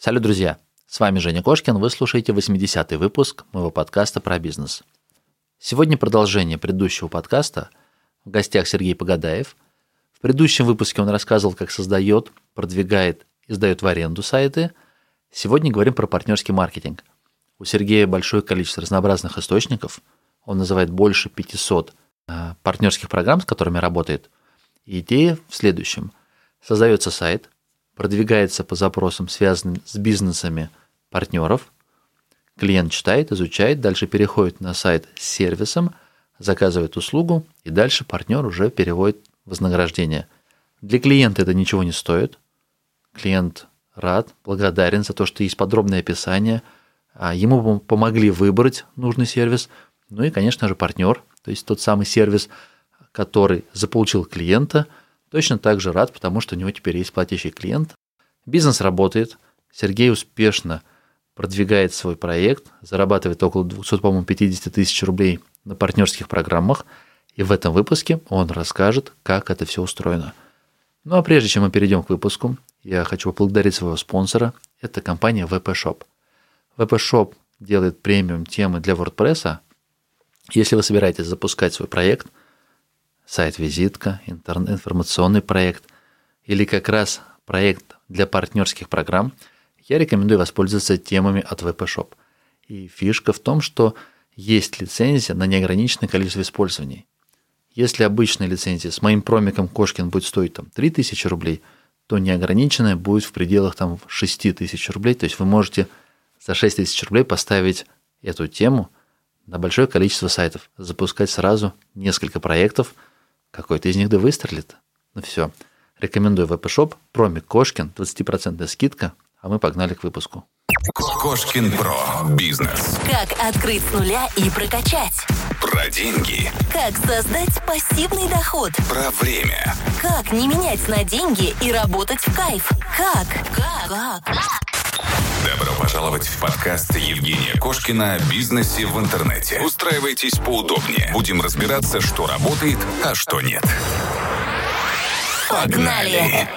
Салют, друзья! С вами Женя Кошкин, вы слушаете 80-й выпуск моего подкаста про бизнес. Сегодня продолжение предыдущего подкаста. В гостях Сергей Погадаев. В предыдущем выпуске он рассказывал, как создает, продвигает и сдает в аренду сайты. Сегодня говорим про партнерский маркетинг. У Сергея большое количество разнообразных источников. Он называет больше 500 э, партнерских программ, с которыми работает. И идея в следующем. Создается сайт – продвигается по запросам, связанным с бизнесами партнеров. Клиент читает, изучает, дальше переходит на сайт с сервисом, заказывает услугу, и дальше партнер уже переводит вознаграждение. Для клиента это ничего не стоит. Клиент рад, благодарен за то, что есть подробное описание. А ему помогли выбрать нужный сервис. Ну и, конечно же, партнер, то есть тот самый сервис, который заполучил клиента – точно так же рад, потому что у него теперь есть платящий клиент. Бизнес работает, Сергей успешно продвигает свой проект, зарабатывает около 250 тысяч рублей на партнерских программах, и в этом выпуске он расскажет, как это все устроено. Ну а прежде чем мы перейдем к выпуску, я хочу поблагодарить своего спонсора. Это компания VP Shop. VP Shop делает премиум темы для WordPress. Если вы собираетесь запускать свой проект – сайт-визитка, информационный проект или как раз проект для партнерских программ, я рекомендую воспользоваться темами от VP Shop. И фишка в том, что есть лицензия на неограниченное количество использований. Если обычная лицензия с моим промиком Кошкин будет стоить там 3000 рублей, то неограниченная будет в пределах там 6000 рублей. То есть вы можете за 6000 рублей поставить эту тему на большое количество сайтов, запускать сразу несколько проектов – какой-то из них да выстрелит. Ну все. Рекомендую VP-Shop, промик Кошкин, 20% скидка, а мы погнали к выпуску. Кошкин Про. Бизнес. Как открыть с нуля и прокачать. Про деньги. Как создать пассивный доход. Про время. Как не менять на деньги и работать в кайф. Как? Как? Как? Добро пожаловать в подкаст Евгения Кошкина о бизнесе в интернете. Устраивайтесь поудобнее. Будем разбираться, что работает, а что нет. Погнали!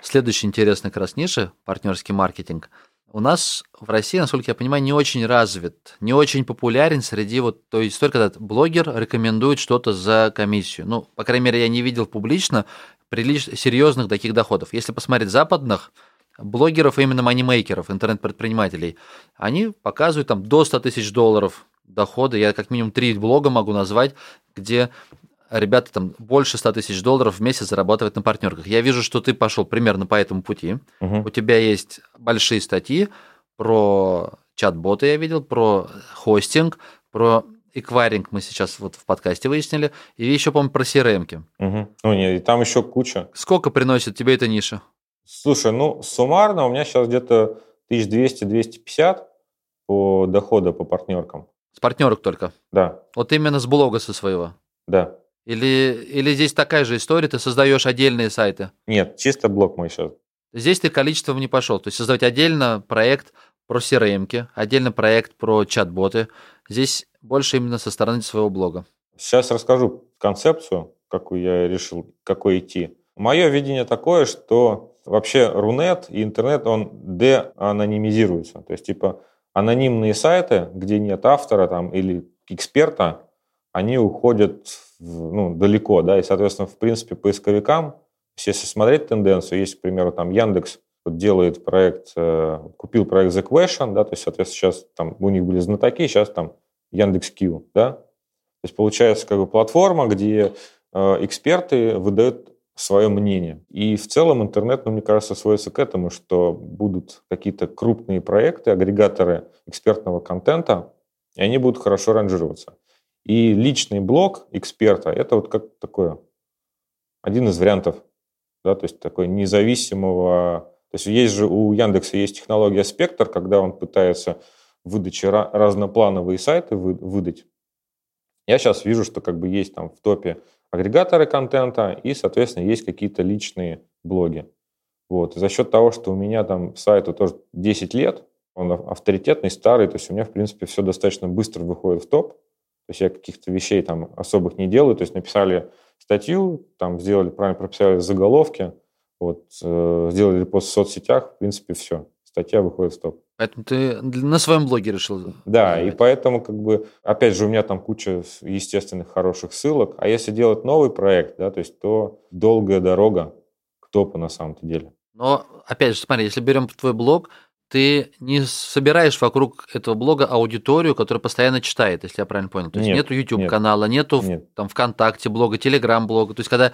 Следующий интересный как раз ниша – партнерский маркетинг. У нас в России, насколько я понимаю, не очень развит, не очень популярен среди вот той истории, когда блогер рекомендует что-то за комиссию. Ну, по крайней мере, я не видел публично прилич... серьезных таких доходов. Если посмотреть западных, блогеров, именно манимейкеров, интернет-предпринимателей, они показывают там до 100 тысяч долларов дохода. Я как минимум три блога могу назвать, где ребята там больше 100 тысяч долларов в месяц зарабатывают на партнерках. Я вижу, что ты пошел примерно по этому пути. Угу. У тебя есть большие статьи про чат-боты, я видел, про хостинг, про эквайринг мы сейчас вот в подкасте выяснили, и еще, по-моему, про CRM. Угу. Ну, нет, и там еще куча. Сколько приносит тебе эта ниша? Слушай, ну, суммарно у меня сейчас где-то 1200-250 по дохода по партнеркам. С партнерок только? Да. Вот именно с блога со своего? Да. Или, или здесь такая же история, ты создаешь отдельные сайты? Нет, чисто блог мой сейчас. Здесь ты количеством не пошел. То есть создавать отдельно проект про crm отдельно проект про чат-боты. Здесь больше именно со стороны своего блога. Сейчас расскажу концепцию, какую я решил, какой идти. Мое видение такое, что вообще Рунет и интернет, он деанонимизируется. То есть, типа, анонимные сайты, где нет автора там, или эксперта, они уходят в, ну, далеко, да, и, соответственно, в принципе, поисковикам, если смотреть тенденцию, есть, к примеру, там Яндекс вот делает проект, э, купил проект The Question, да, то есть, соответственно, сейчас там у них были знатоки, сейчас там Яндекс.Кью, да, то есть получается как бы платформа, где э, эксперты выдают свое мнение. И в целом интернет, ну, мне кажется, сводится к этому, что будут какие-то крупные проекты, агрегаторы экспертного контента, и они будут хорошо ранжироваться. И личный блог эксперта – это вот как такое, один из вариантов, да, то есть такой независимого... То есть есть же у Яндекса есть технология «Спектр», когда он пытается выдачи разноплановые сайты выдать. Я сейчас вижу, что как бы есть там в топе агрегаторы контента и, соответственно, есть какие-то личные блоги. Вот. И за счет того, что у меня там сайту тоже 10 лет, он авторитетный, старый, то есть у меня, в принципе, все достаточно быстро выходит в топ. То есть я каких-то вещей там особых не делаю. То есть написали статью, там сделали, правильно прописали заголовки, вот, э, сделали пост в соцсетях, в принципе, все. Статья выходит в топ. Поэтому ты на своем блоге решил. Да, и поэтому, как бы, опять же, у меня там куча естественных хороших ссылок. А если делать новый проект, да, то есть, то долгая дорога к топу на самом-то деле. Но, опять же, смотри, если берем твой блог, ты не собираешь вокруг этого блога аудиторию, которая постоянно читает, если я правильно понял. То есть Нет, нету YouTube нет. канала, нету в- Нет. там ВКонтакте блога, Телеграм блога. То есть когда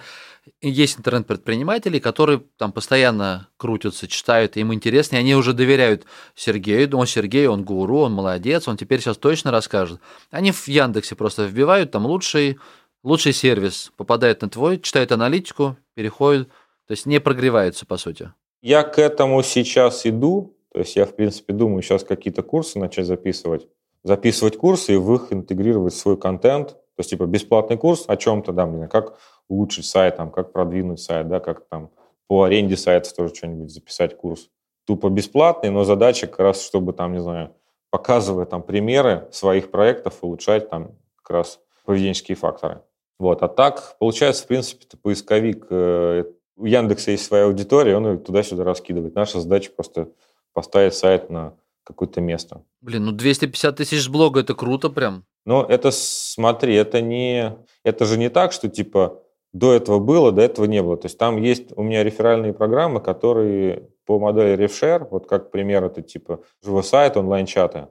есть интернет-предприниматели, которые там постоянно крутятся, читают, им интересно, и они уже доверяют Сергею, он Сергей, он гуру, он молодец, он теперь сейчас точно расскажет. Они в Яндексе просто вбивают там лучший, лучший сервис, попадают на твой, читают аналитику, переходят, то есть не прогреваются, по сути. Я к этому сейчас иду. То есть я, в принципе, думаю сейчас какие-то курсы начать записывать. Записывать курсы и в их интегрировать свой контент. То есть, типа, бесплатный курс о чем-то, да, мне как улучшить сайт, там, как продвинуть сайт, да, как там по аренде сайта тоже что-нибудь записать курс. Тупо бесплатный, но задача как раз, чтобы там, не знаю, показывая там примеры своих проектов, улучшать там как раз поведенческие факторы. Вот. А так, получается, в принципе, это поисковик. э, У Яндекса есть своя аудитория, он ее туда-сюда раскидывает. Наша задача просто поставить сайт на какое-то место. Блин, ну 250 тысяч с блога, это круто прям. Но это, смотри, это не... Это же не так, что, типа, до этого было, до этого не было. То есть там есть у меня реферальные программы, которые по модели RefShare, вот как пример, это типа живой сайт, онлайн-чаты.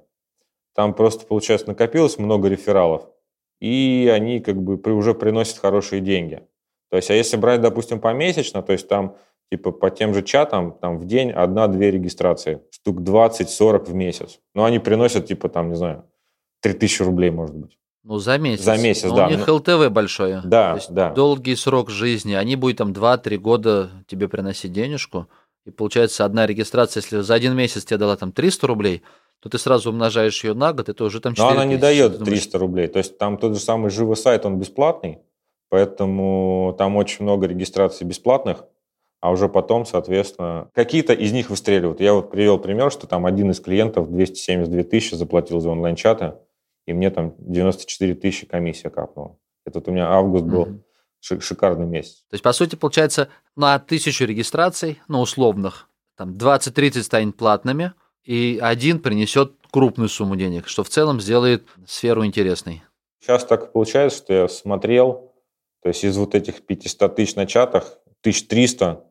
Там просто, получается, накопилось много рефералов, и они как бы при- уже приносят хорошие деньги. То есть, а если брать, допустим, помесячно, то есть там типа по тем же чатам там в день одна-две регистрации, штук 20-40 в месяц. Но они приносят типа там, не знаю, 3000 рублей, может быть. Ну, за месяц. За месяц, Но да, У них ну- ЛТВ большое. Да, да. Долгий срок жизни. Они будут там 2-3 года тебе приносить денежку. И получается, одна регистрация, если за один месяц тебе дала там 300 рублей, то ты сразу умножаешь ее на год, это уже там 4 Но она не дает Ты думаешь, 300 рублей. То есть там тот же самый живой сайт, он бесплатный, поэтому там очень много регистраций бесплатных, а уже потом, соответственно, какие-то из них выстреливают. Я вот привел пример, что там один из клиентов 272 тысячи заплатил за онлайн-чаты, и мне там 94 тысячи комиссия капнула. Это вот у меня август был ши- шикарный месяц. То есть, по сути, получается, на тысячу регистраций, ну, условных, там 20-30 станет платными, и один принесет крупную сумму денег, что в целом сделает сферу интересной. Сейчас так получается, что я смотрел, то есть из вот этих 500 тысяч на чатах, 1300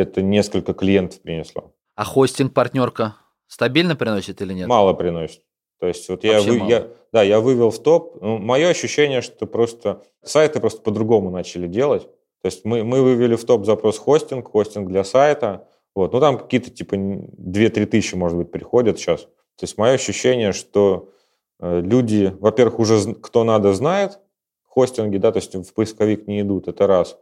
это несколько клиентов принесло. А хостинг-партнерка стабильно приносит или нет? Мало приносит. То есть вот я, вы- мало. я, да, я вывел в топ. Ну, мое ощущение, что просто сайты просто по-другому начали делать. То есть мы, мы вывели в топ запрос хостинг, хостинг для сайта. Вот. Ну там какие-то типа 2-3 тысячи, может быть, приходят сейчас. То есть мое ощущение, что э, люди, во-первых, уже кто надо знает хостинги, да, то есть в поисковик не идут, это раз.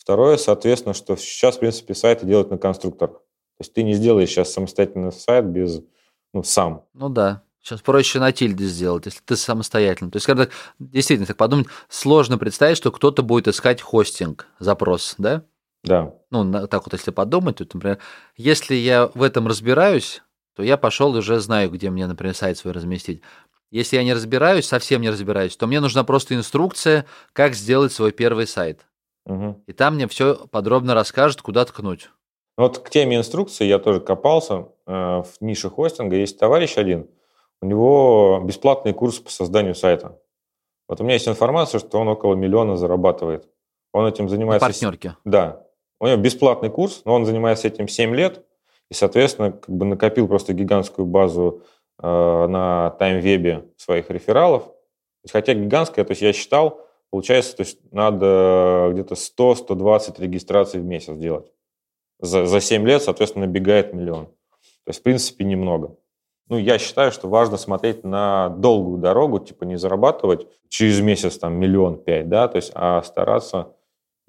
Второе, соответственно, что сейчас, в принципе, сайты делают на конструкторах. То есть ты не сделаешь сейчас самостоятельный сайт без, ну, сам. Ну да. Сейчас проще на тильде сделать, если ты самостоятельно. То есть, когда действительно так подумать, сложно представить, что кто-то будет искать хостинг, запрос, да? Да. Ну, так вот, если подумать, то, например, если я в этом разбираюсь, то я пошел и уже знаю, где мне, например, сайт свой разместить. Если я не разбираюсь, совсем не разбираюсь, то мне нужна просто инструкция, как сделать свой первый сайт. Мгм. И там мне все подробно расскажет, куда ткнуть. Вот к теме инструкции я тоже копался. Э, В нише хостинга есть товарищ один, у него бесплатный курс по созданию сайта. Вот у меня есть информация, что он около миллиона зарабатывает. Он этим На занимается... партнерке. Да. У него бесплатный курс, но он занимается этим 7 лет и, соответственно, как бы накопил просто гигантскую базу э, на таймвебе своих рефералов. Хотя гигантская, то есть я считал, получается, то есть надо где-то 100-120 регистраций в месяц делать. За, за 7 лет, соответственно, набегает миллион. То есть, в принципе, немного. Ну, я считаю, что важно смотреть на долгую дорогу, типа не зарабатывать через месяц там миллион пять, да, то есть, а стараться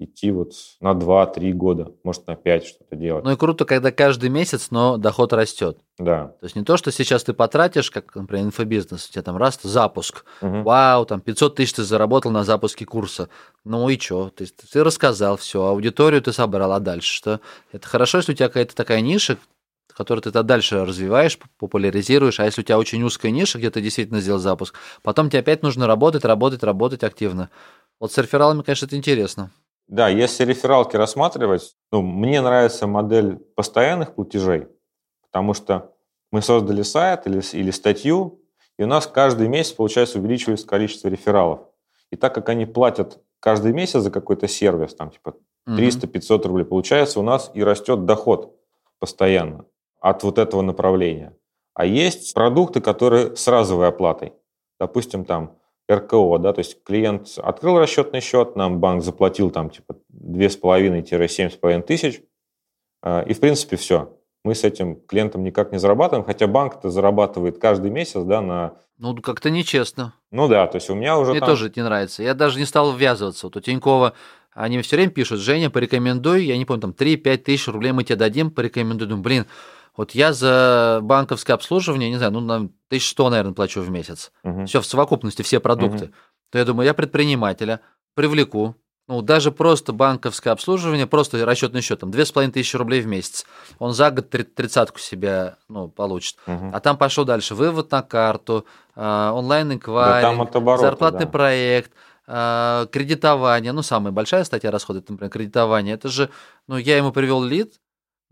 идти вот на 2-3 года, может, на 5 что-то делать. Ну и круто, когда каждый месяц, но доход растет. Да. То есть не то, что сейчас ты потратишь, как, например, инфобизнес, у тебя там раз запуск, Мгм. вау, там 500 тысяч ты заработал на запуске курса. Ну и что? Ты, ты рассказал все, аудиторию ты собрал, а дальше что? Это хорошо, если у тебя какая-то такая ниша, которую ты тогда дальше развиваешь, популяризируешь, а если у тебя очень узкая ниша, где ты действительно сделал запуск, потом тебе опять нужно работать, работать, работать активно. Вот с рефералами, конечно, это интересно. Да, если рефералки рассматривать, ну, мне нравится модель постоянных платежей, потому что мы создали сайт или, или статью, и у нас каждый месяц, получается, увеличивается количество рефералов. И так как они платят каждый месяц за какой-то сервис, там типа 300-500 рублей, получается, у нас и растет доход постоянно от вот этого направления. А есть продукты, которые с разовой оплатой. Допустим, там РКО, да, то есть клиент открыл расчетный счет, нам банк заплатил там типа 2,5-7,5 тысяч, а, и в принципе все. Мы с этим клиентом никак не зарабатываем, хотя банк-то зарабатывает каждый месяц, да, на... Ну, как-то нечестно. Ну да, то есть у меня уже Мне там... тоже это не нравится. Я даже не стал ввязываться. Вот у Тинькова они все время пишут, Женя, порекомендуй, я не помню, там 3-5 тысяч рублей мы тебе дадим, порекомендуй. Думаю, блин, вот я за банковское обслуживание, не знаю, ну, на 1100, наверное, плачу в месяц. Мгм. Все в совокупности, все продукты. Мгм. То я думаю, я предпринимателя привлеку. Ну, даже просто банковское обслуживание, просто расчетный счет, там, 2500 тысячи рублей в месяц. Он за год три- тридцатку себе, ну, получит. Мгм. А там пошел дальше вывод на карту, а, онлайн-инквайринг, Да, зарплатный да. проект, а, кредитование. Ну, самая большая статья расходов, например, кредитование. Это же, ну, я ему привел лид,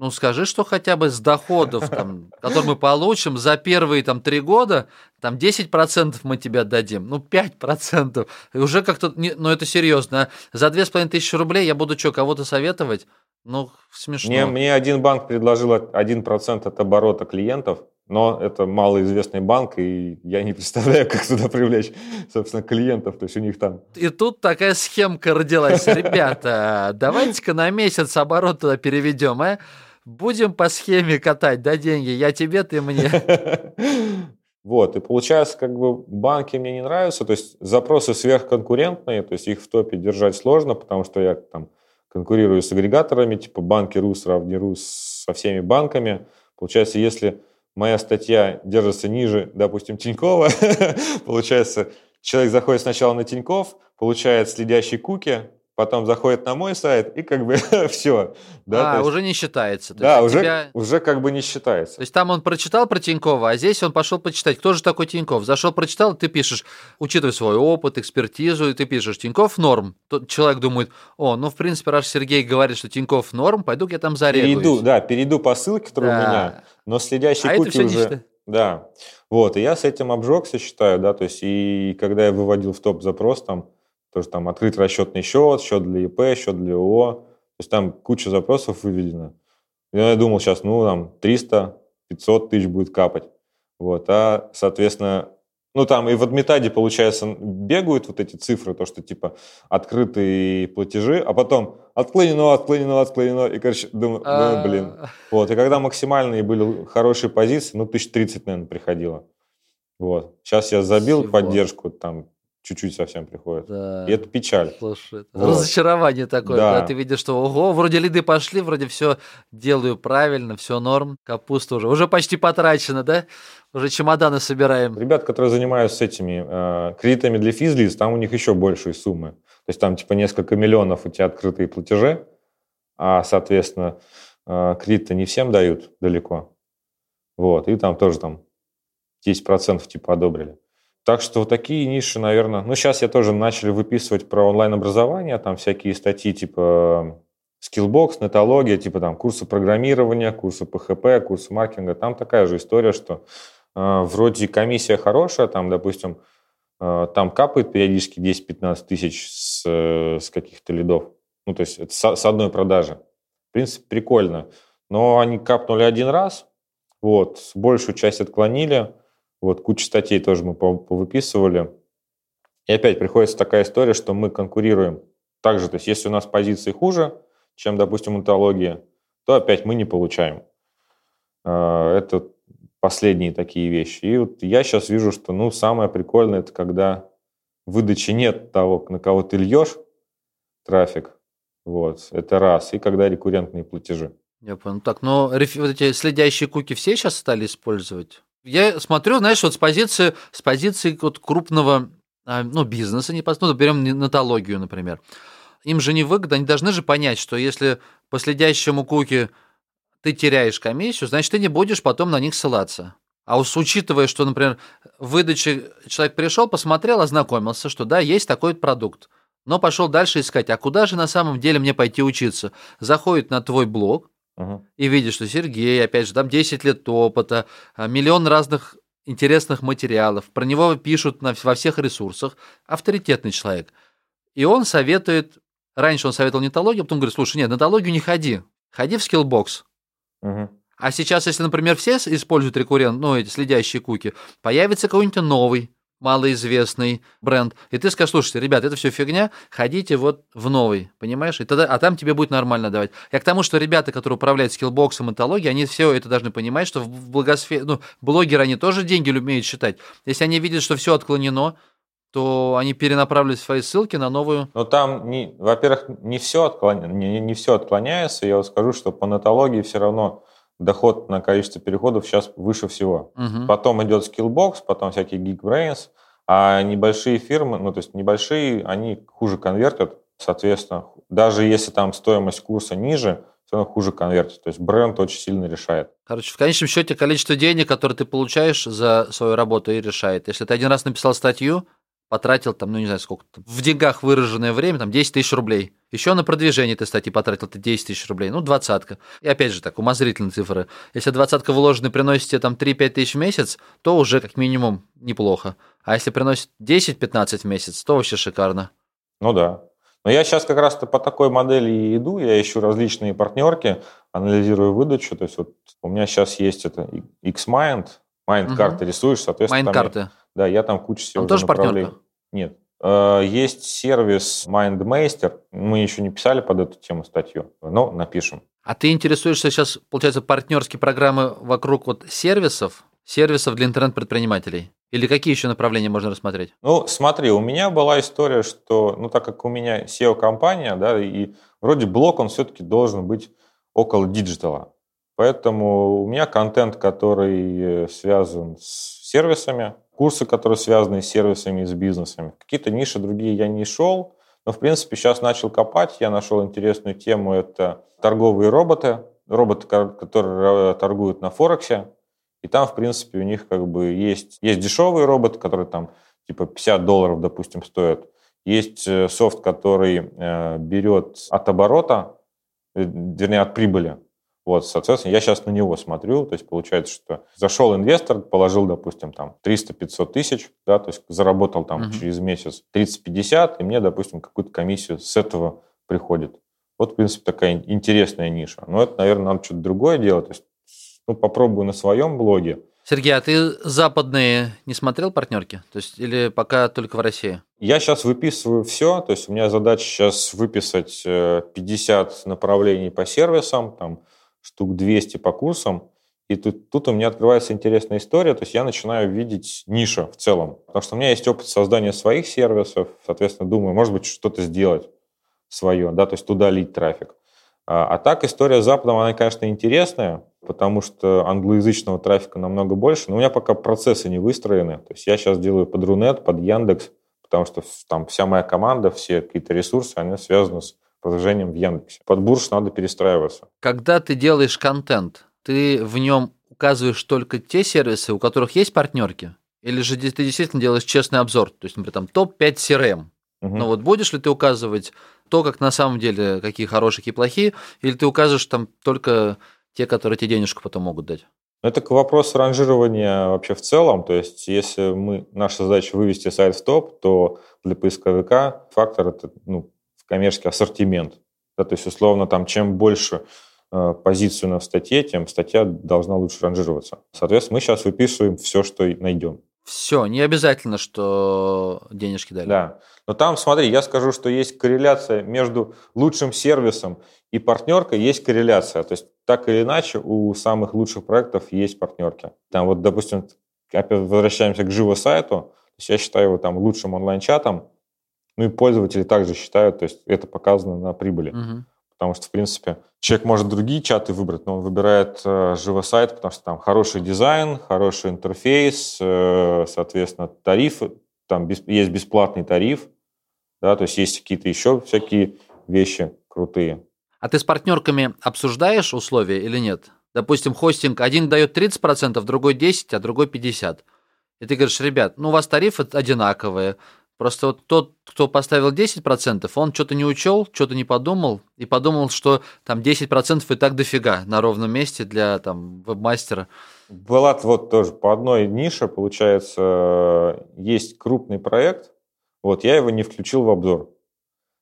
ну, скажи, что хотя бы с доходов, там, которые мы получим за первые там, три года, там 10% мы тебе отдадим, ну, 5%. И уже как-то, не- ну, это серьезно. а За 2500 рублей я буду что, кого-то советовать? Ну, смешно. Мне, мне один банк предложил от- 1% от оборота клиентов, но это малоизвестный банк, и я не представляю, как туда привлечь, собственно, клиентов. То есть у них там... И тут такая схемка родилась. Ребята, давайте-ка на месяц оборот туда переведем, а? Будем по схеме катать, да, деньги? Я тебе, ты мне. Вот, и получается, как бы банки мне не нравятся, то есть запросы сверхконкурентные, то есть их в топе держать сложно, потому что я там конкурирую с агрегаторами, типа банки РУС равниру со всеми банками. Получается, если моя статья держится ниже, допустим, Тинькова, получается, человек заходит сначала на Тиньков, получает следящий куки, потом заходит на мой сайт, и как бы все. Да, а, есть- уже не считается. Да есть у уже, тебя- уже как бы не считается. То есть там он прочитал про Тинькова, а здесь он пошел почитать, кто же такой Тиньков. Зашел, прочитал, ты пишешь, учитывая свой опыт, экспертизу, и ты пишешь, Тиньков норм. Тот человек думает, о, ну, в принципе, раз Сергей говорит, что Тиньков норм, пойду-ка я там зарегаюсь. Перейду, да, перейду по ссылке, которая у Да. меня, но следящий А куки уже... Да, вот, и я с этим обжегся, считаю, да, то есть, и когда я выводил в топ запрос, там, тоже там открыть расчетный счет, счет для ИП, счет для ООО, то есть там куча запросов выведено. Я думал, сейчас, ну, там, 300, 500 тысяч будет капать. Вот, а, соответственно, ну, там и в адмитаде, получается, бегают вот эти цифры, то, что, типа, открытые платежи, а потом отклонено, отклонено, отклонено, и, короче, думаю, ну, блин, А, вот, и когда максимальные были хорошие позиции, ну, 1030, наверное, приходило. Вот. Сейчас я забил Всего. поддержку, там чуть-чуть совсем приходит. Да. И это печаль. Слушай, это Вот. разочарование такое, Да. когда ты видишь, что ого, вроде лиды пошли, вроде все делаю правильно, все норм, капуста уже, уже почти потрачена, да? Уже чемоданы собираем. Ребят, которые занимаются этими э, кредитами для физлиц, там у них еще большие суммы. То есть там типа несколько миллионов у тебя открытые платежи, а, соответственно, э, кредит-то не всем дают далеко. Вот, и там тоже там 10% типа одобрили. Так что вот такие ниши, наверное... Ну, сейчас я тоже начали выписывать про онлайн-образование, там всякие статьи типа Skillbox, нетология, типа там курсы программирования, курсы ПХП, курсы маркетинга. Там такая же история, что э, вроде комиссия хорошая, там, допустим, э, там капает периодически 10-15 тысяч с, э, с каких-то лидов. Ну, то есть это с, с одной продажи. В принципе, прикольно. Но они капнули один раз, вот, большую часть отклонили, вот, кучу статей тоже мы пов- повыписывали. И опять приходится такая история, что мы конкурируем. Также, то есть если у нас позиции хуже, чем, допустим, онтология, то опять мы не получаем. Э, Это последние такие вещи. И вот я сейчас вижу, что ну, самое прикольное, это когда выдачи нет того, на кого ты льешь трафик. Вот, это раз. И когда рекуррентные платежи. Я понял. Так, но вот эти следящие куки все сейчас стали использовать? Я смотрю, знаешь, вот с позиции, с позиции вот крупного а, ну, бизнеса, не ну, берем нотологию, например. Им же не выгодно, они должны же понять, что если по следящему куки ты теряешь комиссию, значит, ты не будешь потом на них ссылаться. А уж учитывая, что, например, в выдаче человек пришел, посмотрел, ознакомился, что да, есть такой продукт, но пошел дальше искать, а куда же на самом деле мне пойти учиться? Заходит на твой блог, И видишь, что Сергей, опять же, там 10 лет опыта, а, миллион разных интересных материалов, про него пишут на, во всех ресурсах, авторитетный человек. И он советует, раньше он советовал Нетологию, потом говорит, слушай, нет, в Нетологию не ходи, ходи в Skillbox. А сейчас, если, например, все используют рекуррент, ну, эти следящие куки, появится какой-нибудь новый, малоизвестный бренд, и ты скажешь, слушайте, ребят, это все фигня, ходите вот в новый, понимаешь? И тогда, а там тебе будет нормально давать. Я к тому, что ребята, которые управляют Skillbox 'ом и Нетологией, они все это должны понимать, что в блогосфере, ну, блогеры, они тоже деньги умеют считать. Если они видят, что все отклонено, то они перенаправляют свои ссылки на новую. Но там, во-первых, не все, отклоня... не, не все отклоняется. Я вот скажу, что по нотологии все равно доход на количество переходов сейчас выше всего. Мгм. Потом идет Skillbox, потом всякие Geekbrains, а небольшие фирмы, ну то есть небольшие, они хуже конвертят, соответственно, даже если там стоимость курса ниже, все равно хуже конвертит. То есть бренд очень сильно решает. Короче, в конечном счете количество денег, которые ты получаешь за свою работу, и решает. Если ты один раз написал статью, потратил там, ну не знаю сколько, там, в деньгах выраженное время, там 10 тысяч рублей. Еще на продвижение ты статьи потратил ты 10 тысяч рублей, ну двадцатка. И опять же так, умозрительные цифры. Если двадцатка вложенная приносит тебе там 3-5 тысяч в месяц, то уже как минимум неплохо. А если приносит 10-15 в месяц, то вообще шикарно. Ну да. Но я сейчас как раз по такой модели и иду. Я ищу различные партнерки, анализирую выдачу. То есть вот у меня сейчас есть это Xmind, Mind-карты рисуешь, соответственно. там Майнкарты. Да, я там кучу всего Он тоже направлений. партнерка? Нет. Э, Есть сервис MindMaster. Мы еще не писали под эту тему статью, но напишем. А ты интересуешься сейчас, получается, партнерские программы вокруг вот сервисов, сервисов для интернет-предпринимателей? Или какие еще направления можно рассмотреть? Ну, смотри, у меня была история, что, ну, так как у меня SEO-компания, да, и вроде блог, он все-таки должен быть около диджитала. Поэтому у меня контент, который э, связан с сервисами, курсы, которые связаны с сервисами и с бизнесами. Какие-то ниши другие я не шел, но, в принципе, сейчас начал копать. Я нашел интересную тему. Это торговые роботы. Роботы, ко- которые э, торгуют на Форексе. И там, в принципе, у них как бы есть, есть дешевые роботы, которые там типа 50 долларов, допустим, стоят. Есть э, софт, который берет от оборота, вернее, от прибыли. Вот, соответственно, я сейчас на него смотрю, то есть получается, что зашел инвестор, положил, допустим, там 300-500 тысяч, да, то есть заработал там Мгм. через месяц 30-50, и мне, допустим, какую-то комиссию с этого приходит. Вот, в принципе, такая интересная ниша. Но это, наверное, надо что-то другое делать. То есть, ну, попробую на своем блоге. Сергей, а ты западные не смотрел партнерки? То есть, или пока только в России? Я сейчас выписываю все, то есть у меня задача сейчас выписать э, 50 направлений по сервисам, там штук 200 по курсам, и тут, тут у меня открывается интересная история, то есть я начинаю видеть нишу в целом, потому что у меня есть опыт создания своих сервисов, соответственно, думаю, может быть, что-то сделать свое, да, то есть туда лить трафик. А, а так история с Западом, она, конечно, интересная, потому что англоязычного трафика намного больше, но у меня пока процессы не выстроены. То есть я сейчас делаю под Рунет, под Яндекс, потому что там вся моя команда, все какие-то ресурсы, они связаны с продвижением в Яндексе. Под Бурж надо перестраиваться. Когда ты делаешь контент, ты в нем указываешь только те сервисы, у которых есть партнерки? Или же ты действительно делаешь честный обзор? То есть, например, там топ-5 CRM. Мгм. Ну вот будешь ли ты указывать то, как на самом деле, какие хорошие, какие плохие, или ты указываешь там только те, которые тебе денежку потом могут дать? Ну, Это к вопросу ранжирования вообще в целом. То есть, если мы, наша задача вывести сайт в топ, то для поисковика фактор это ну, коммерческий ассортимент. Да, то есть, условно, там, чем больше э, позицию на статье, тем статья должна лучше ранжироваться. Соответственно, мы сейчас выписываем все, что найдем. Все, не обязательно, что денежки дали. Да. Но там, смотри, я скажу, что есть корреляция между лучшим сервисом и партнеркой, есть корреляция. То есть так или иначе у самых лучших проектов есть партнерки. Там вот, допустим, опять возвращаемся к живо сайту. Я считаю его там лучшим онлайн-чатом. Ну и пользователи также считают, то есть это показано на прибыли. Мгм. Потому что, в принципе, человек может другие чаты выбрать, но он выбирает э, живосайт, потому что там хороший дизайн, хороший интерфейс, э, соответственно, тарифы, там бес- есть бесплатный тариф, да, то есть есть какие-то еще всякие вещи крутые. А ты с партнерками обсуждаешь условия или нет? Допустим, хостинг один дает 30%, другой 10%, а другой 50%. И ты говоришь, ребят, ну у вас тарифы одинаковые, Просто вот тот, кто поставил 10%, он что-то не учел, что-то не подумал, и подумал, что там 10% и так дофига на ровном месте для там вебмастера. Была вот тоже по одной нише, получается, есть крупный проект, вот я его не включил в обзор.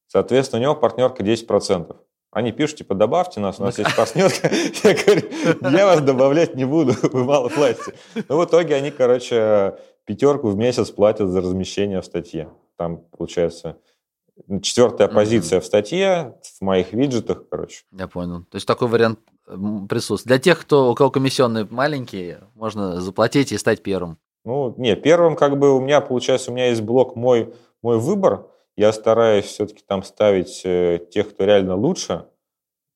Соответственно, у него партнерка 10%. Они пишут, типа, добавьте нас, у нас есть партнерка. Я говорю, я вас добавлять не буду, вы мало платите. Ну, в итоге они, короче, пятерку в месяц платят за размещение в статье. Там, получается, четвертая позиция в статье, в моих виджетах, короче. Я понял. То есть такой вариант присутствует. Для тех, кто, у кого комиссионные маленькие, можно заплатить и стать первым. Ну, не, первым как бы у меня, получается, у меня есть блок «Мой, мой выбор», я стараюсь все-таки там ставить э, тех, кто реально лучше.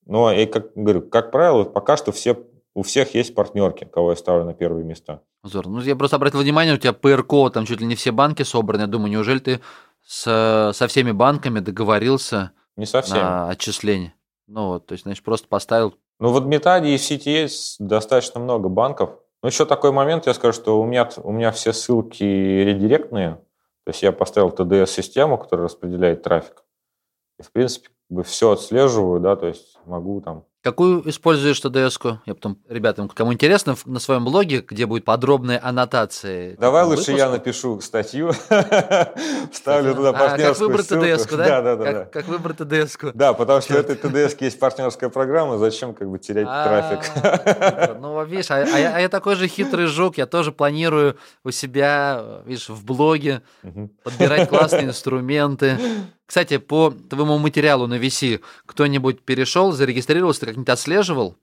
Но, и как говорю, как правило, пока что все, у всех есть партнерки, кого я ставлю на первые места. Здорово. Ну, я просто обратил внимание, у тебя ПРК, там чуть ли не все банки собраны. Я думаю, неужели ты с, со всеми банками договорился не совсем. на отчисление? Ну вот, то есть, значит, просто поставил... Ну в Метаде и в сети есть достаточно много банков. Ну еще такой момент, я скажу, что у меня, у меня все ссылки редиректные, то есть я поставил TDS-систему, которая распределяет трафик. И, в принципе, как бы все отслеживаю, да, то есть могу там... Какую используешь TDS-ку? Я потом ребятам, кому интересно, на своем блоге, где будет подробная аннотация. Давай лучше выпуска. я напишу статью, вставлю туда партнерскую а, как выбрать TDS-ку, да? Да, да, да. Как, как выбрать TDS-ку? Да, потому что в этой TDS есть партнерская программа, зачем как бы терять трафик? Ну, видишь, а, а, я, а я такой же хитрый жук, я тоже планирую у себя, видишь, в блоге подбирать классные инструменты. Кстати, по твоему материалу на VC кто-нибудь перешел, зарегистрировался, как-нибудь отслеживал?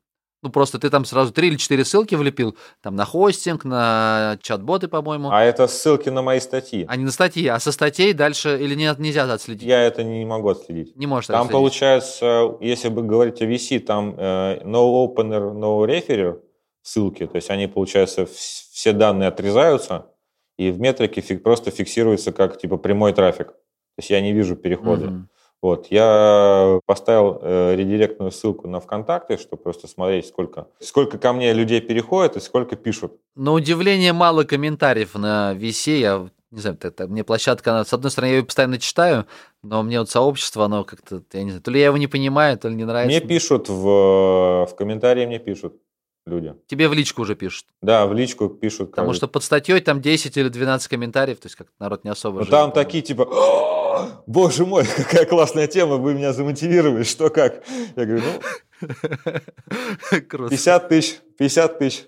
Ну, просто ты там сразу три или четыре ссылки влепил, там на хостинг, на чат-боты, по-моему. А это ссылки на мои статьи. А не на статьи, а со статей дальше или нет, нельзя отследить? Я это не могу отследить. Не можешь Там отследить. получается, если бы говорить о VC, там э, no opener, no referer ссылки, то есть они, получается, все данные отрезаются, и в метрике фик, просто фиксируется как типа прямой трафик. То есть я не вижу перехода. Mm-hmm. Вот, я поставил э, редиректную ссылку на ВКонтакте, чтобы просто смотреть, сколько, сколько ко мне людей переходит и сколько пишут. На удивление мало комментариев на VC. Я не знаю, это, мне площадка, она, с одной стороны, я ее постоянно читаю, но мне вот сообщество, оно как-то, я не знаю, то ли я его не понимаю, то ли не нравится. Мне пишут в, в комментарии, мне пишут люди. Тебе в личку уже пишут? Да, в личку пишут. Потому что под статьей там 10 или 12 комментариев, то есть как народ не особо... Ну там такие типа, боже мой, какая классная тема, вы меня замотивировали, что как? Я говорю, ну, 50 тысяч, 50 тысяч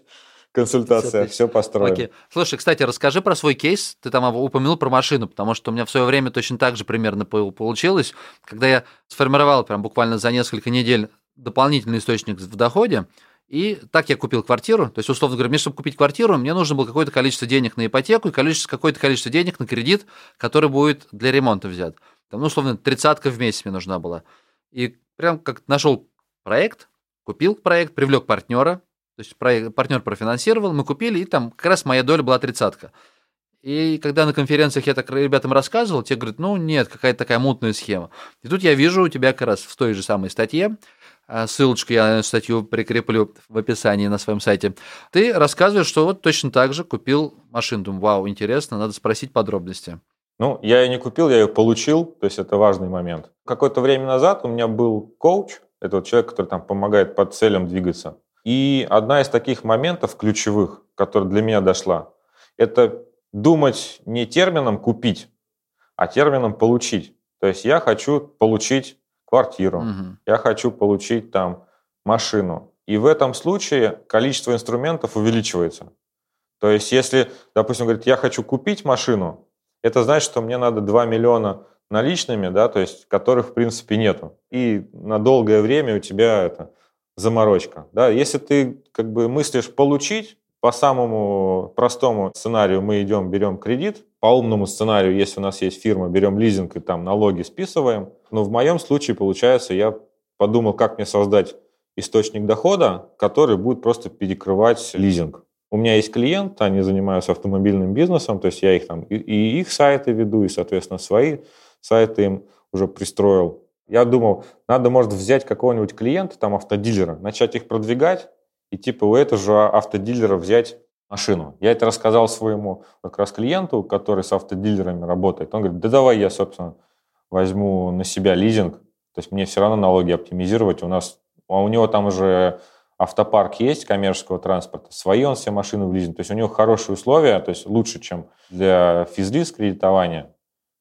консультация, все построено. Окей. Слушай, кстати, расскажи про свой кейс. Ты там упомянул про машину, потому что у меня в свое время точно так же примерно получилось, когда я сформировал прям буквально за несколько недель дополнительный источник в доходе, и так я купил квартиру. То есть, условно говоря, мне, чтобы купить квартиру, мне нужно было какое-то количество денег на ипотеку и количество, какое-то количество денег на кредит, который будет для ремонта взят. Там, ну, условно, тридцатка в месяц мне нужна была. И прям как нашел проект, купил проект, привлек партнера, то есть проект, партнер профинансировал, мы купили, и там как раз моя доля была тридцатка. И когда на конференциях я так ребятам рассказывал, те говорят, ну нет, какая-то такая мутная схема. И тут я вижу у тебя как раз в той же самой статье, ссылочку я на статью прикреплю в описании на своем сайте. Ты рассказываешь, что вот точно так же купил машину. Думаю, вау, интересно, надо спросить подробности. Ну, я ее не купил, я ее получил, то есть это важный момент. Какое-то время назад у меня был коуч, это вот человек, который там помогает по целям двигаться. И одна из таких моментов ключевых, которая для меня дошла, это думать не термином «купить», а термином «получить». То есть я хочу получить квартиру, угу. я хочу получить там машину. И в этом случае количество инструментов увеличивается. То есть если, допустим, говорит, я хочу купить машину, это значит, что мне надо 2 миллиона наличными, да, то есть которых в принципе нету. И на долгое время у тебя это заморочка. Да. Если ты как бы мыслишь получить, по самому простому сценарию мы идем, берем кредит. По умному сценарию, если у нас есть фирма, берем лизинг и там налоги списываем. Но в моем случае, получается, я подумал, как мне создать источник дохода, который будет просто перекрывать лизинг. У меня есть клиент, они занимаются автомобильным бизнесом, то есть я их там и, и их сайты веду, и, соответственно, свои сайты им уже пристроил. Я думал, надо, может, взять какого-нибудь клиента, там, автодилера, начать их продвигать, и типа у этого же автодилера взять машину. Я это рассказал своему как раз клиенту, который с автодилерами работает. Он говорит, да давай я, собственно, возьму на себя лизинг, то есть мне все равно налоги оптимизировать. У нас, а у него там уже автопарк есть коммерческого транспорта, свои он все машины в лизинг. То есть у него хорошие условия, то есть лучше, чем для физлиз кредитования.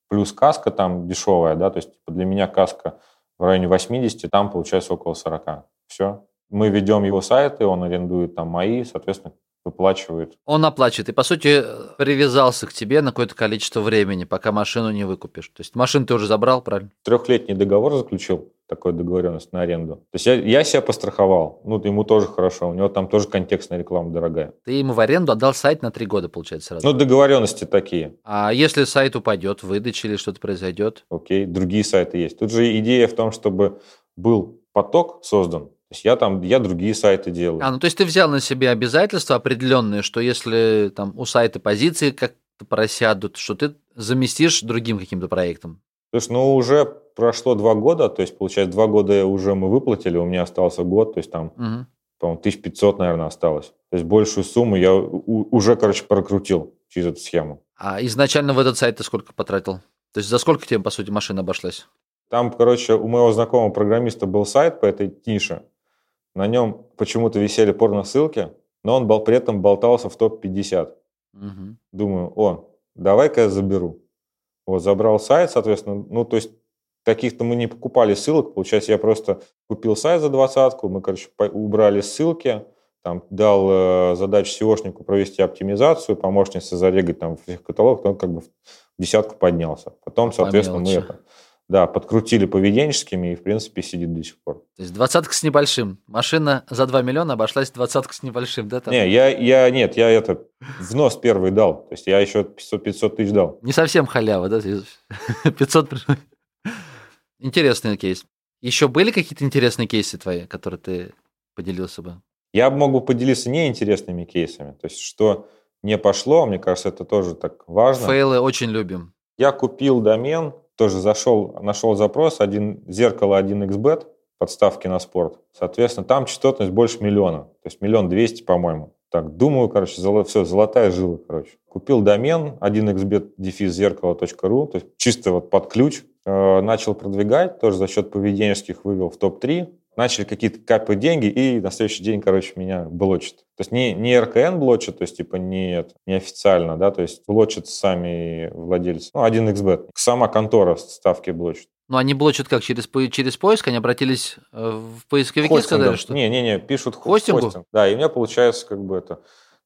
Плюс каска там дешевая, да, то есть типа, для меня каска в районе 80, там получается около 40. Все. Мы ведем его сайты, он арендует там мои, соответственно, выплачивает. Он оплачивает. И, по сути, привязался к тебе на какое-то количество времени, пока машину не выкупишь. То есть машину ты уже забрал, правильно? Трехлетний договор заключил, такой договоренность на аренду. То есть я, я себя постраховал. Ну, ему тоже хорошо. У него там тоже контекстная реклама дорогая. Ты ему в аренду отдал сайт на три года, получается, сразу. Ну, договоренности такие. А если сайт упадет, выдача или что-то произойдет? Окей, другие сайты есть. Тут же идея в том, чтобы был поток создан, то есть я там, я другие сайты делаю. А, ну то есть ты взял на себя обязательства определенные, что если там у сайта позиции как-то просядут, что ты заместишь другим каким-то проектом? Слушай, ну уже прошло два года, то есть, получается, два года уже мы выплатили, у меня остался год, то есть там, угу. по-моему, 1500, наверное, осталось. То есть большую сумму я уже, короче, прокрутил через эту схему. А изначально в этот сайт ты сколько потратил? То есть за сколько тебе, по сути, машина обошлась? Там, короче, у моего знакомого программиста был сайт по этой нише. На нем почему-то висели порно-ссылки, но он был, при этом болтался в топ-50. Угу. Думаю, о, давай-ка я заберу. Вот, забрал сайт, соответственно, ну, то есть каких-то мы не покупали ссылок, получается, я просто купил сайт за двадцатку, мы, короче, убрали ссылки, там, дал э, задачу SEOшнику провести оптимизацию, помощнице зарегать там в каталог, он как бы в десятку поднялся. Потом, соответственно, мы это да, подкрутили поведенческими и, в принципе, сидит до сих пор. То есть двадцатка с небольшим. Машина за 2 миллиона обошлась двадцатка с небольшим, да? Там? Не, я, я, нет, я это, взнос первый дал. То есть я еще 500, 500 тысяч дал. Не совсем халява, да? 500... Интересный кейс. Еще были какие-то интересные кейсы твои, которые ты поделился бы? Я могу поделиться неинтересными кейсами. То есть, что не пошло, мне кажется, это тоже так важно. Фейлы очень любим. Я купил домен, тоже зашел, нашел запрос, один, зеркало 1xbet, подставки на спорт. Соответственно, там частотность больше миллиона. То есть миллион двести, по-моему. Так, думаю, короче, золо, все, золотая жила, короче. Купил домен 1xbet зеркало.ру, то есть чисто вот под ключ. Э, начал продвигать, тоже за счет поведенческих вывел в топ-3 начали какие-то капать деньги, и на следующий день, короче, меня блочит. То есть не, не РКН блочит, то есть типа не, не официально, да, то есть блочат сами владельцы. Ну, 1xbet. Сама контора ставки блочит. Ну, они блочат как? Через, через поиск? Они обратились э, в поисковики, Хостингом. сказали, что... Не-не-не, пишут хостингу. хостинг. Да, и у меня получается как бы это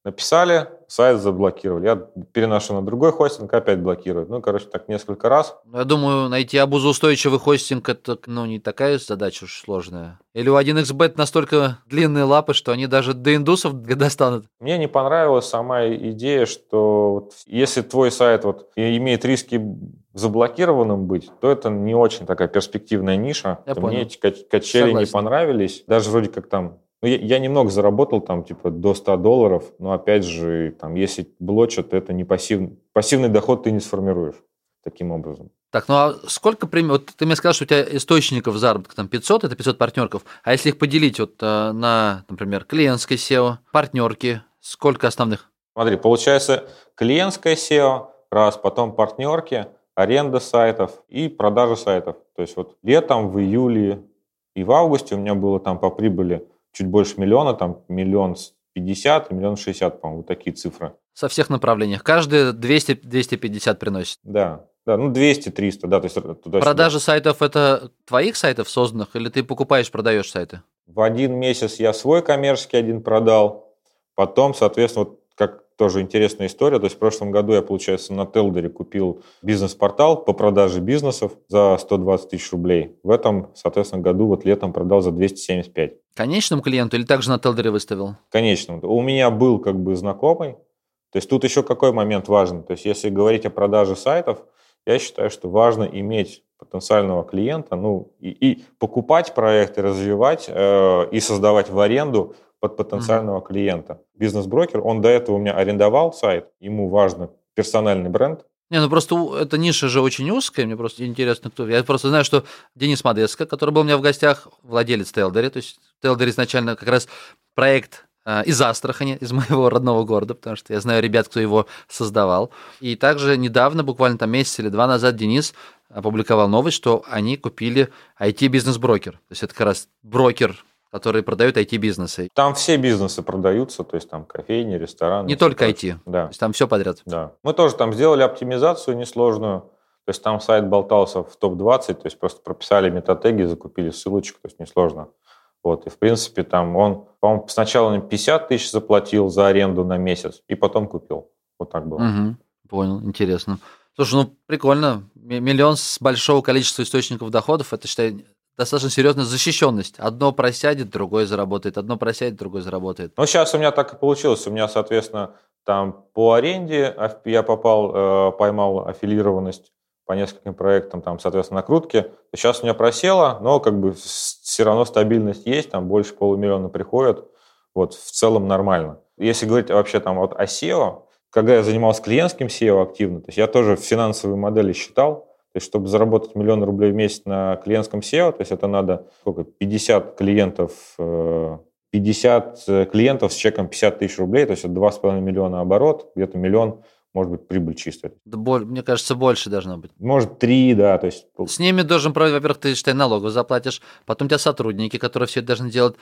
Написали, сайт заблокировали. Я переношу на другой хостинг, опять блокируют. Ну, короче, так несколько раз. Я думаю, найти обузоустойчивый хостинг – это ну, не такая задача уж сложная. Или у 1xbet настолько длинные лапы, что они даже до индусов достанут? Мне не понравилась сама идея, что вот если твой сайт вот имеет риски заблокированным быть, то это не очень такая перспективная ниша. Я Мне эти качели Согласен. не понравились. Даже вроде как там ну, я, я немного заработал там, типа, до 100 долларов, но, опять же, там, если блочат, это не пассивный, пассивный доход ты не сформируешь таким образом. Так, ну а сколько примерно, вот ты мне сказал, что у тебя источников заработка там 500, это 500 партнерков, а если их поделить вот э, на, например, клиентское SEO, партнерки, сколько основных? Смотри, получается клиентское SEO, раз, потом партнерки, аренда сайтов и продажа сайтов. То есть вот летом, в июле и в августе у меня было там по прибыли чуть больше миллиона, там миллион пятьдесят и миллион шестьдесят, по-моему, вот такие цифры. Со всех направлениях. Каждый 200-250 приносит. Да, да, ну 200-300, да. То есть туда Продажа сайтов – это твоих сайтов созданных или ты покупаешь, продаешь сайты? В один месяц я свой коммерческий один продал, потом, соответственно, вот как тоже интересная история. То есть в прошлом году я, получается, на Телдере купил бизнес-портал по продаже бизнесов за 120 тысяч рублей. В этом, соответственно, году вот летом продал за 275. Конечному клиенту или также на Телдере выставил? Конечному. У меня был как бы знакомый. То есть тут еще какой момент важен. То есть если говорить о продаже сайтов, я считаю, что важно иметь потенциального клиента, ну и, и покупать проекты, развивать э, и создавать в аренду под потенциального mm-hmm. клиента. Бизнес-брокер, он до этого у меня арендовал сайт, ему важно персональный бренд. Не, ну просто эта ниша же очень узкая, мне просто интересно, кто. Я просто знаю, что Денис Модеско, который был у меня в гостях, владелец Телдери, то есть Телдери изначально как раз проект э, из Астрахани, из моего родного города, потому что я знаю ребят, кто его создавал. И также недавно, буквально там месяц или два назад, Денис опубликовал новость, что они купили IT-бизнес-брокер. То есть это как раз брокер которые продают IT-бизнесы. Там все бизнесы продаются, то есть там кофейни, рестораны. Не только IT, да. то есть там все подряд. Да. Мы тоже там сделали оптимизацию несложную, то есть там сайт болтался в топ-20, то есть просто прописали метатеги, закупили ссылочку, то есть несложно. Вот, и в принципе там он, по-моему, сначала 50 тысяч заплатил за аренду на месяц, и потом купил. Вот так было. Угу, понял, интересно. Слушай, ну прикольно. Миллион с большого количества источников доходов, это, считай, достаточно серьезная защищенность. Одно просядет, другое заработает. Одно просядет, другое заработает. Ну, сейчас у меня так и получилось. У меня, соответственно, там по аренде я попал, э, поймал аффилированность по нескольким проектам, там, соответственно, накрутки. Сейчас у меня просело, но как бы все равно стабильность есть, там больше полумиллиона приходят. Вот, в целом нормально. Если говорить вообще там вот о SEO, когда я занимался клиентским SEO активно, то есть я тоже финансовые модели считал, то есть, чтобы заработать миллион рублей в месяц на клиентском SEO, то есть это надо сколько, 50 клиентов, 50 э, э, клиентов с чеком 50 тысяч рублей, то есть это 2,5 миллиона оборот, где-то миллион может быть, прибыль чистая. Да, мне кажется, больше должно быть. Может, три, да. То есть... С ними должен, во-первых, ты, считай, налогов заплатишь, потом у тебя сотрудники, которые все это должны делать,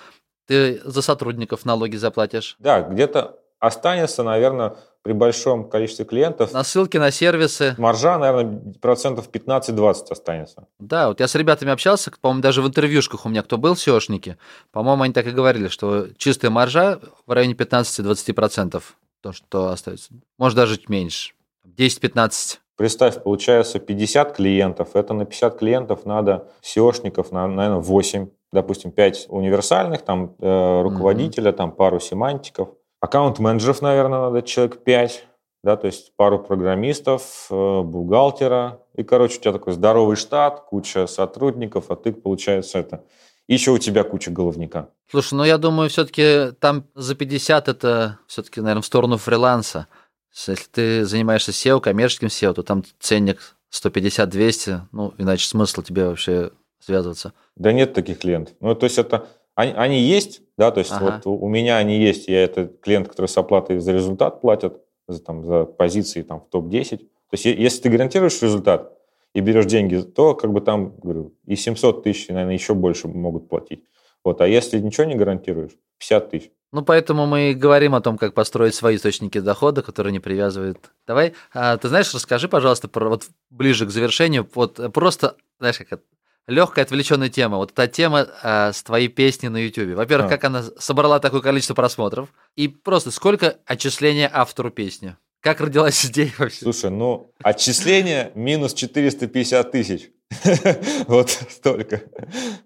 ты за сотрудников налоги заплатишь. Да, где-то останется, наверное, при большом количестве клиентов. На ссылки на сервисы. Маржа, наверное, процентов 15-20 останется. Да, вот я с ребятами общался, по-моему, даже в интервьюшках у меня кто был, SEOшники, по-моему, они так и говорили, что чистая маржа в районе 15-20%, то, что остается. Может, даже чуть меньше. 10-15. Представь, получается 50 клиентов. Это на 50 клиентов надо SEOшников, наверное, 8. Допустим, 5 универсальных, там э, руководителя, mm-hmm. там пару семантиков – Аккаунт-менеджеров, наверное, надо человек 5, да, то есть пару программистов, э, бухгалтера. И, короче, у тебя такой здоровый штат, куча сотрудников, а ты, получается, это... И еще у тебя куча головника. Слушай, ну я думаю, все-таки там за 50 это все-таки, наверное, в сторону фриланса. Если ты занимаешься SEO, коммерческим SEO, то там ценник 150-200, ну, иначе смысл тебе вообще связываться. Да нет таких клиентов. Ну, то есть это они, они есть, да, то есть ага. вот у меня они есть, я это клиент, который с оплатой за результат платят, за, там, за позиции там, в топ-10. То есть если ты гарантируешь результат и берешь деньги, то как бы там, говорю, и 700 тысяч, наверное, еще больше могут платить. Вот, а если ничего не гарантируешь, 50 тысяч. Ну, поэтому мы и говорим о том, как построить свои источники дохода, которые не привязывают. Давай, а, ты знаешь, расскажи, пожалуйста, про, вот ближе к завершению, вот просто, знаешь, как легкая отвлеченная тема. Вот эта тема э, с твоей песни на YouTube. Во-первых, а. как она собрала такое количество просмотров, и просто сколько отчисления автору песни. Как родилась идея вообще? Слушай, ну, отчисление минус 450 тысяч. Вот столько.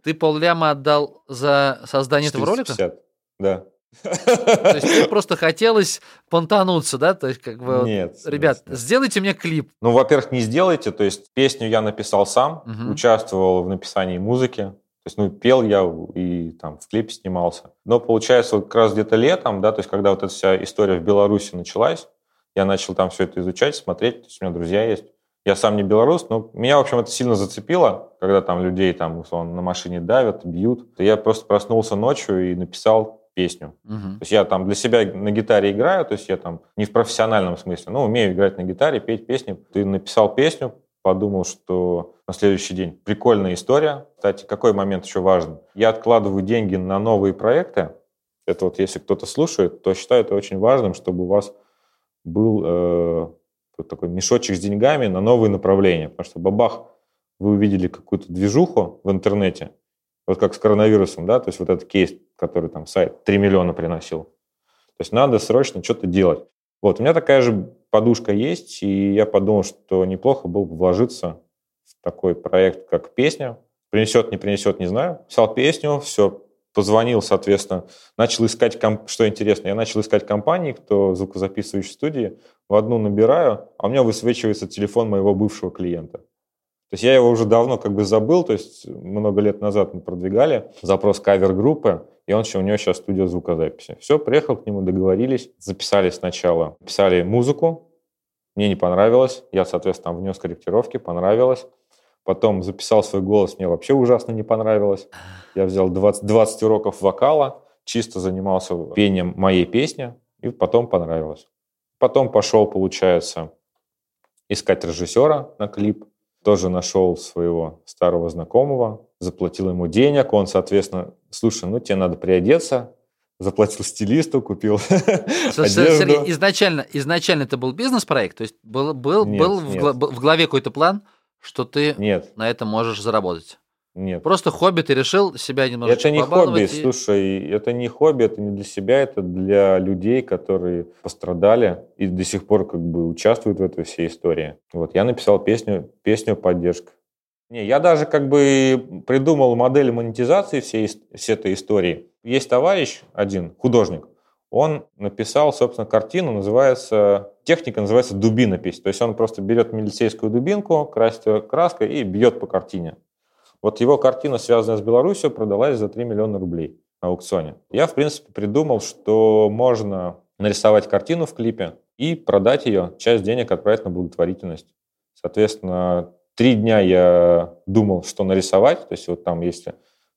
Ты полляма отдал за создание этого ролика? да. То есть тебе просто хотелось понтануться, да? То есть как бы... Нет. Ребят, нет, сделайте мне клип. Ну, во-первых, не сделайте. То есть песню я написал сам, угу. участвовал в написании музыки. То есть, ну, пел я и там в клипе снимался. Но получается, вот как раз где-то летом, да, то есть когда вот эта вся история в Беларуси началась, я начал там все это изучать, смотреть, то есть у меня друзья есть. Я сам не белорус, но меня, в общем, это сильно зацепило, когда там людей там, условно, на машине давят, бьют. Я просто проснулся ночью и написал песню. Угу. То есть я там для себя на гитаре играю, то есть я там не в профессиональном смысле, но умею играть на гитаре, петь песни. Ты написал песню, подумал, что на следующий день прикольная история. Кстати, какой момент еще важен? Я откладываю деньги на новые проекты. Это вот если кто-то слушает, то считаю это очень важным, чтобы у вас был э, такой мешочек с деньгами на новые направления. Потому что бабах, вы увидели какую-то движуху в интернете, вот как с коронавирусом, да, то есть вот этот кейс, который там сайт 3 миллиона приносил. То есть надо срочно что-то делать. Вот, у меня такая же подушка есть, и я подумал, что неплохо было бы вложиться в такой проект, как песня. Принесет, не принесет, не знаю. Писал песню, все, позвонил, соответственно, начал искать, комп... что интересно, я начал искать компании, кто звукозаписывающий студии, в одну набираю, а у меня высвечивается телефон моего бывшего клиента. То есть я его уже давно как бы забыл, то есть много лет назад мы продвигали запрос кавер-группы, и он еще, у него сейчас студия звукозаписи. Все, приехал к нему, договорились, записали сначала, писали музыку, мне не понравилось, я, соответственно, внес корректировки, понравилось. Потом записал свой голос, мне вообще ужасно не понравилось. Я взял 20, 20 уроков вокала, чисто занимался пением моей песни, и потом понравилось. Потом пошел, получается, искать режиссера на клип. Тоже нашел своего старого знакомого, заплатил ему денег. Он, соответственно, слушай, ну тебе надо приодеться, заплатил стилисту, купил Слушай, Сергей, изначально, изначально это был бизнес-проект? То есть был, был, нет, был нет. В, в голове какой-то план, что ты нет. на этом можешь заработать? Нет. Просто хобби, ты решил себя немножко Это не хобби, и... слушай, это не хобби, это не для себя, это для людей, которые пострадали и до сих пор как бы участвуют в этой всей истории. Вот, я написал песню, песню поддержка. Не, я даже как бы придумал модель монетизации всей, всей этой истории. Есть товарищ один, художник, он написал, собственно, картину, называется, техника называется дубинопись. То есть он просто берет милицейскую дубинку, красит ее краской и бьет по картине. Вот его картина, связанная с Беларусью, продалась за 3 миллиона рублей на аукционе. Я, в принципе, придумал, что можно нарисовать картину в клипе и продать ее, часть денег отправить на благотворительность. Соответственно, три дня я думал, что нарисовать, то есть вот там, если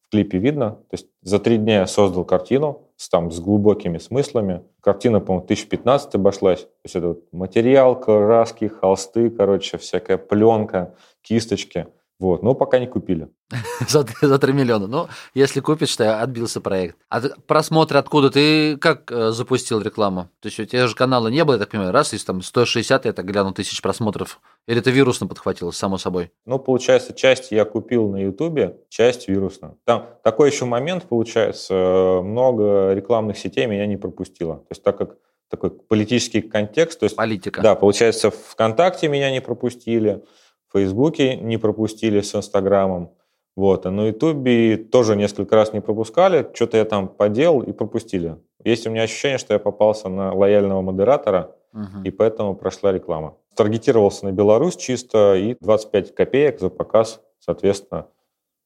в клипе видно, то есть за три дня я создал картину с, там, с глубокими смыслами. Картина, по-моему, 2015 обошлась. То есть это вот материал, краски, холсты, короче, всякая пленка, кисточки – вот, но пока не купили. за, за 3 миллиона. Ну, если купишь, что отбился проект. А просмотры откуда? Ты как э, запустил рекламу? То есть у тебя же канала не было, я так понимаю, раз, если там 160, я так гляну, тысяч просмотров. Или ты вирусно подхватил, само собой? Ну, получается, часть я купил на Ютубе, часть вирусно. Там такой еще момент, получается, много рекламных сетей меня не пропустило. То есть так как такой политический контекст. То есть, Политика. Да, получается, ВКонтакте меня не пропустили, в Фейсбуке не пропустили с Инстаграмом. Вот. А на Ютубе тоже несколько раз не пропускали, что-то я там поделал и пропустили. Есть у меня ощущение, что я попался на лояльного модератора, угу. и поэтому прошла реклама. Таргетировался на Беларусь чисто, и 25 копеек за показ, соответственно,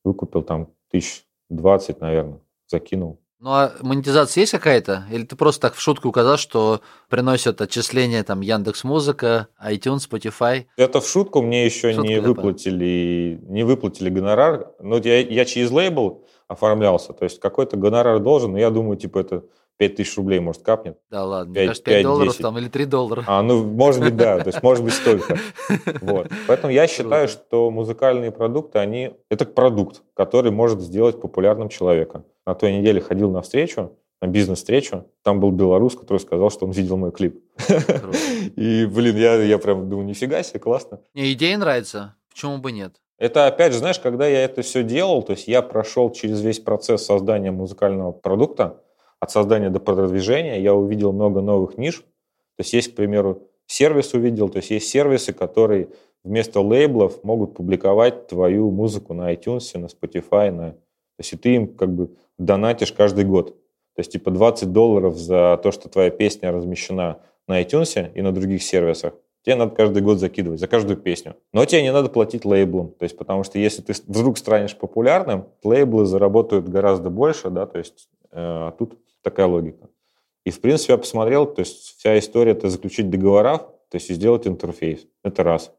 выкупил там тысяч 20, наверное, закинул. Ну а монетизация есть какая-то? Или ты просто так в шутку указал, что приносят отчисления там Яндекс Музыка, iTunes, Spotify? Это в шутку мне еще шутку не выплатили, не выплатили гонорар. Ну я, я через лейбл оформлялся, то есть какой-то гонорар должен, но я думаю, типа это 5 тысяч рублей, может, капнет. Да ладно, 5, мне кажется, 5, 5 долларов 10. там или 3 доллара. А, ну, может быть, да, то есть может быть столько. Вот. Поэтому я считаю, что музыкальные продукты, они, это продукт, который может сделать популярным человека. На той неделе ходил на встречу, на бизнес-встречу, там был белорус, который сказал, что он видел мой клип. И, блин, я, я прям думаю, нифига себе, классно. Мне идея нравится, почему бы нет? Это, опять же, знаешь, когда я это все делал, то есть я прошел через весь процесс создания музыкального продукта, от создания до продвижения, я увидел много новых ниш. То есть есть, к примеру, сервис увидел, то есть есть сервисы, которые вместо лейблов могут публиковать твою музыку на iTunes, на Spotify, на... то есть и ты им как бы донатишь каждый год. То есть типа 20 долларов за то, что твоя песня размещена на iTunes и на других сервисах. Тебе надо каждый год закидывать за каждую песню. Но тебе не надо платить лейблам. То есть, потому что если ты вдруг станешь популярным, лейблы заработают гораздо больше, да, то есть, э, тут такая логика. И, в принципе, я посмотрел, то есть вся история – это заключить договора, то есть сделать интерфейс. Это раз.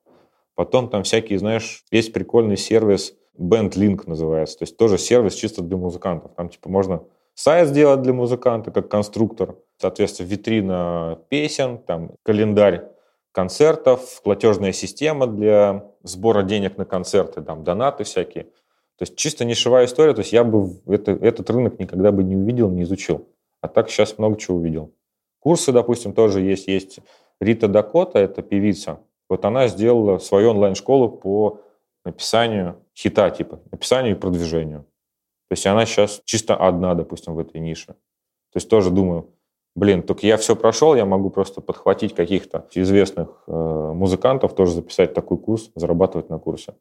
Потом там всякие, знаешь, есть прикольный сервис, BandLink называется, то есть тоже сервис чисто для музыкантов. Там типа можно сайт сделать для музыканта, как конструктор, соответственно, витрина песен, там календарь концертов, платежная система для сбора денег на концерты, там донаты всякие. То есть чисто нишевая история, то есть я бы это, этот рынок никогда бы не увидел, не изучил. А так сейчас много чего увидел. Курсы, допустим, тоже есть. Есть Рита Дакота, это певица. Вот она сделала свою онлайн-школу по написанию хита, типа, написанию и продвижению. То есть она сейчас чисто одна, допустим, в этой нише. То есть тоже думаю, блин, только я все прошел, я могу просто подхватить каких-то известных э, музыкантов, тоже записать такой курс, зарабатывать на курсе.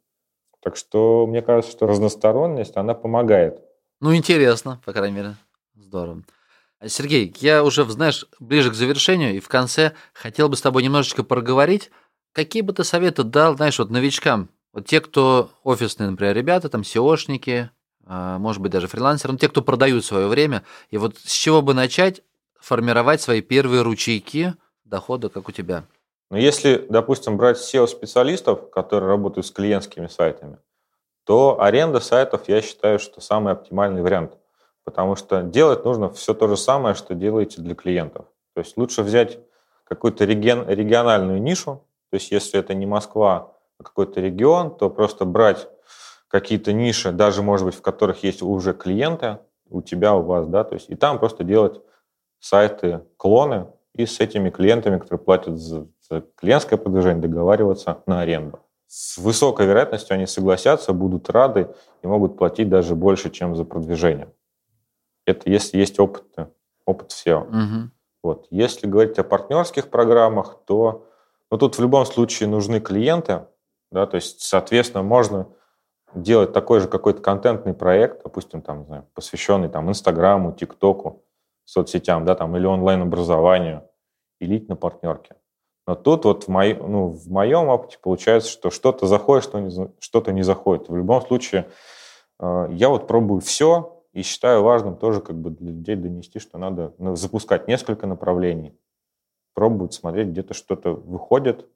Так что мне кажется, что разносторонность, она помогает. Ну, интересно, по крайней мере. Здорово. Сергей, я уже, знаешь, ближе к завершению и в конце хотел бы с тобой немножечко проговорить. Какие бы ты советы дал, знаешь, вот новичкам, вот те, кто офисные, например, ребята, там, SEOшники, а, может быть, даже фрилансеры, ну, те, кто продают свое время, и вот с чего бы начать формировать свои первые ручейки дохода, как у тебя? Ну, если, допустим, брать SEO-специалистов, которые работают с клиентскими сайтами, то аренда сайтов, я считаю, что самый оптимальный вариант – потому что делать нужно все то же самое, что делаете для клиентов. То есть лучше взять какую-то реген, региональную нишу, то есть если это не Москва, какой-то регион, то просто брать какие-то ниши, даже, может быть, в которых есть уже клиенты, у тебя, у вас, да, то есть и там просто делать сайты, клоны, и с этими клиентами, которые платят за, за клиентское продвижение, договариваться на аренду. С высокой вероятностью они согласятся, будут рады и могут платить даже больше, чем за продвижение. Это если есть опыт, опыт SEO. Угу. Вот. Если говорить о партнерских программах, то ну, тут в любом случае нужны клиенты, да, то есть, соответственно, можно делать такой же какой-то контентный проект, допустим, там, не знаю, посвященный там Инстаграму, ТикТоку, соцсетям, да, там, или онлайн-образованию, и лить на партнерке. Но тут вот в, мой, ну, в моем опыте получается, что что-то заходит, что не, что-то не заходит. В любом случае, э, я вот пробую все и считаю важным тоже как бы для людей донести, что надо ну, запускать несколько направлений, пробовать смотреть, где-то что-то выходит,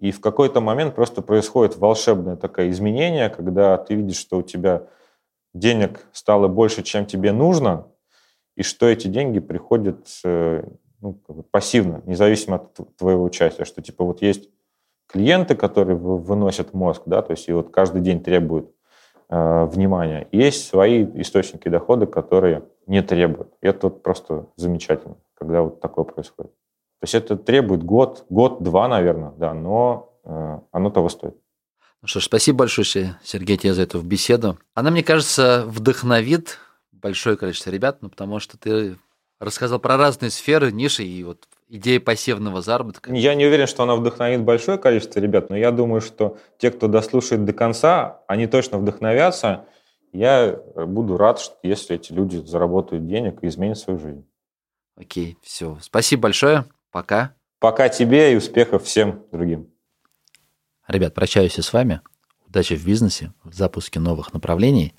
и в какой-то момент просто происходит волшебное такое изменение, когда ты видишь, что у тебя денег стало больше, чем тебе нужно, и что эти деньги приходят э, ну, пассивно, независимо от твоего участия, что типа вот есть клиенты, которые выносят мозг, да, то есть и вот каждый день требуют э, внимания. Есть свои источники дохода, которые не требуют. И это вот просто замечательно, когда вот такое происходит. То есть это требует год, год-два, наверное, да, но э, оно того стоит. Ну что ж, спасибо большое, Сергей, тебе за эту беседу. Она, мне кажется, вдохновит большое количество ребят, ну, потому что ты рассказал про разные сферы, ниши и вот идея пассивного заработка. Я не уверен, что она вдохновит большое количество ребят, но я думаю, что те, кто дослушает до конца, они точно вдохновятся. Я буду рад, если эти люди заработают денег и изменят свою жизнь. Окей, все. Спасибо большое. Пока. Пока тебе и успехов всем другим. Ребят, прощаюсь и с вами. Удачи в бизнесе, в запуске новых направлений.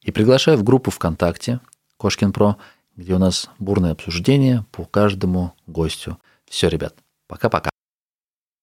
И приглашаю в группу ВКонтакте Кошкин Про, где у нас бурное обсуждение по каждому гостю. Все, ребят, пока-пока.